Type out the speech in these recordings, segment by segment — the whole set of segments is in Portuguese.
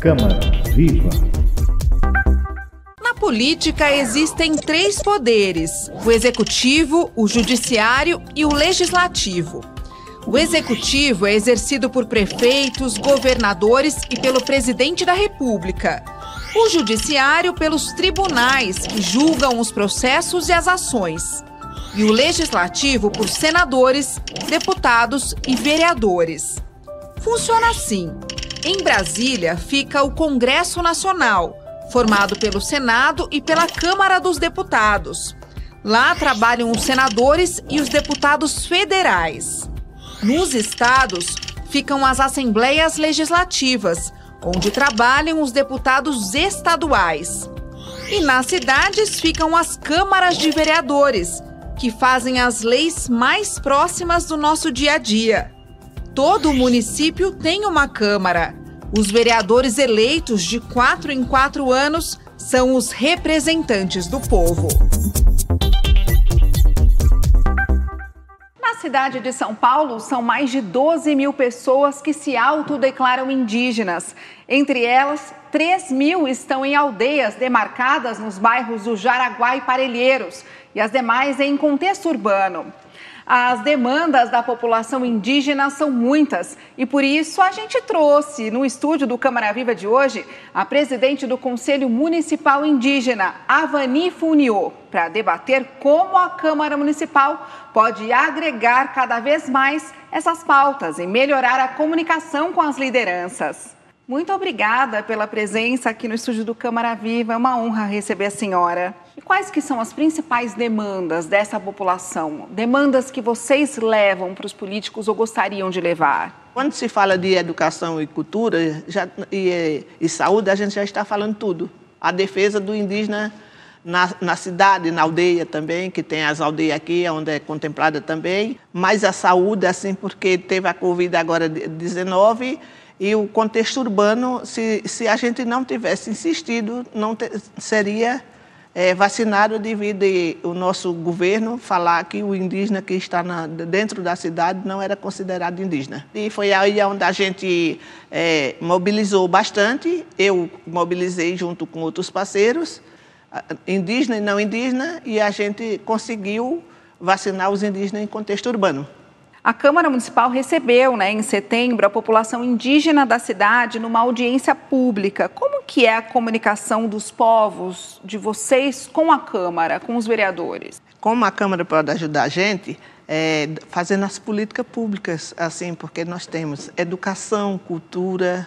Câmara Viva. Na política existem três poderes: o executivo, o judiciário e o legislativo. O executivo é exercido por prefeitos, governadores e pelo presidente da República. O judiciário pelos tribunais, que julgam os processos e as ações. E o legislativo por senadores, deputados e vereadores. Funciona assim: em Brasília fica o Congresso Nacional, formado pelo Senado e pela Câmara dos Deputados. Lá trabalham os senadores e os deputados federais. Nos estados ficam as assembleias legislativas, onde trabalham os deputados estaduais. E nas cidades ficam as câmaras de vereadores, que fazem as leis mais próximas do nosso dia a dia. Todo município tem uma Câmara. Os vereadores eleitos de quatro em quatro anos são os representantes do povo. Na cidade de São Paulo, são mais de 12 mil pessoas que se autodeclaram indígenas. Entre elas, 3 mil estão em aldeias demarcadas nos bairros do Jaraguá e Parelheiros, e as demais em contexto urbano. As demandas da população indígena são muitas e por isso a gente trouxe no estúdio do Câmara Viva de hoje a presidente do Conselho Municipal Indígena, Avani Funiô, para debater como a Câmara Municipal pode agregar cada vez mais essas pautas e melhorar a comunicação com as lideranças. Muito obrigada pela presença aqui no estúdio do Câmara Viva. É uma honra receber a senhora. Quais que são as principais demandas dessa população? Demandas que vocês levam para os políticos ou gostariam de levar? Quando se fala de educação e cultura já, e, e saúde, a gente já está falando tudo. A defesa do indígena na, na, cidade, na aldeia também, que tem as aldeias aqui, onde é contemplada também, mas a saúde, assim, porque teve a Covid agora 19 e o contexto urbano, se, se a gente não tivesse insistido, não te, seria é, vacinado devido o nosso governo falar que o indígena que está na, dentro da cidade não era considerado indígena. E foi aí onde a gente é, mobilizou bastante, eu mobilizei junto com outros parceiros, indígena e não indígena, e a gente conseguiu vacinar os indígenas em contexto urbano. A Câmara Municipal recebeu, né, em setembro, a população indígena da cidade numa audiência pública. Como que é a comunicação dos povos de vocês com a Câmara, com os vereadores? Como a Câmara pode ajudar a gente? É, fazendo as políticas públicas, assim, porque nós temos educação, cultura,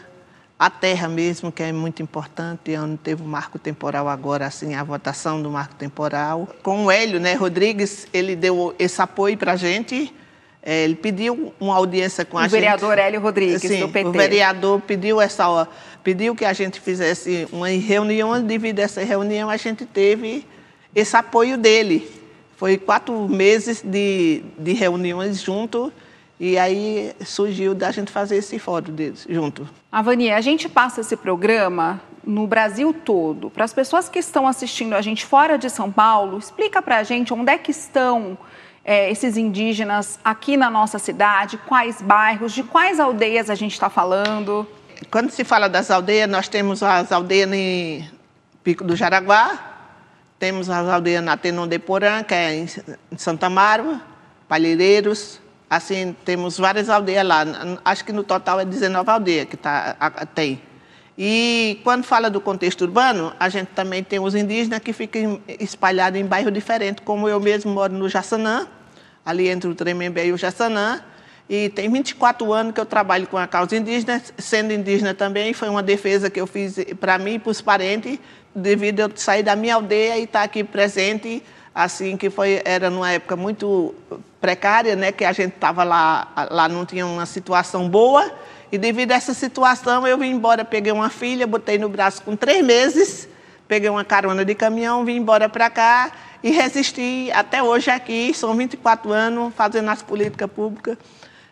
a terra mesmo, que é muito importante, onde teve o marco temporal agora, assim, a votação do marco temporal. Com o Hélio né, Rodrigues, ele deu esse apoio para a gente, é, ele pediu uma audiência com o a gente. O vereador Hélio Rodrigues, Sim, do PT. O vereador pediu essa pediu que a gente fizesse uma reunião, devido a essa reunião a gente teve esse apoio dele. Foi quatro meses de, de reuniões junto e aí surgiu da gente fazer esse fórum deles junto. Avani, a gente passa esse programa no Brasil todo. Para as pessoas que estão assistindo a gente fora de São Paulo, explica para a gente onde é que estão é, esses indígenas aqui na nossa cidade? Quais bairros? De quais aldeias a gente está falando? Quando se fala das aldeias, nós temos as aldeias em Pico do Jaraguá, temos as aldeias na Tenon de Porã, que é em Santa Marva, Palheireiros, assim, temos várias aldeias lá. Acho que no total é 19 aldeias que tá, tem. E quando fala do contexto urbano, a gente também tem os indígenas que ficam espalhados em bairros diferentes, como eu mesmo moro no Jaçanã, ali entre o Tremembé e o Jaçanã, e tem 24 anos que eu trabalho com a causa indígena, sendo indígena também, foi uma defesa que eu fiz para mim e para os parentes, devido a eu sair da minha aldeia e estar aqui presente, assim, que foi, era numa época muito precária, né, que a gente estava lá, lá não tinha uma situação boa, e devido a essa situação, eu vim embora, peguei uma filha, botei no braço com três meses, peguei uma carona de caminhão, vim embora para cá e resisti até hoje aqui. São 24 anos fazendo as políticas públicas.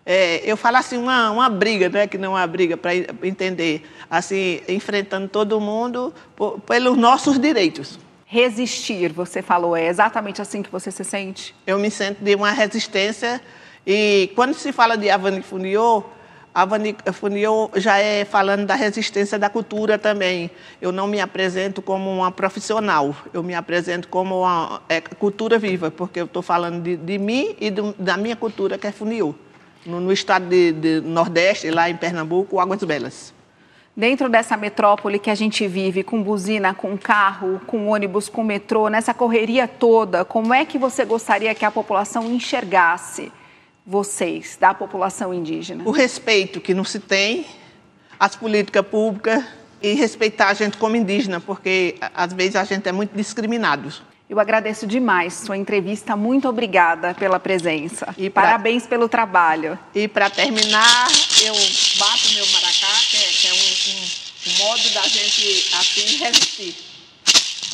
É, eu falo assim, uma, uma briga, né, que não é uma briga, para entender, assim, enfrentando todo mundo por, pelos nossos direitos. Resistir, você falou, é exatamente assim que você se sente? Eu me sinto de uma resistência e quando se fala de Avani Funiô, A Funil já é falando da resistência da cultura também. Eu não me apresento como uma profissional, eu me apresento como uma é, cultura viva, porque eu estou falando de, de, mim e do, da minha cultura, que é Funil, no, no estado de, de Nordeste, lá em Pernambuco, Águas Belas. Dentro dessa metrópole que a gente vive, com buzina, com carro, com ônibus, com metrô, nessa correria toda, como é que você gostaria que a população enxergasse vocês, da população indígena? O respeito que não se tem, as políticas públicas e respeitar a gente como indígena, porque às vezes a gente é muito discriminado. Eu agradeço demais sua entrevista. Muito obrigada pela presença. E pra... Parabéns pelo trabalho. E para terminar, eu bato meu maracá, que é, que é um, um, modo da gente assim resistir.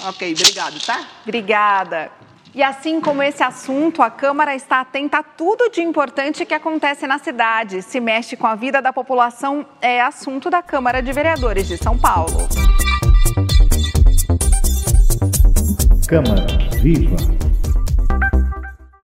Ok, obrigado, tá? Obrigada. E assim como esse assunto, a Câmara está atenta a tudo de importante que acontece na cidade. Se mexe com a vida da população, é assunto da Câmara de Vereadores de São Paulo. Câmara Viva!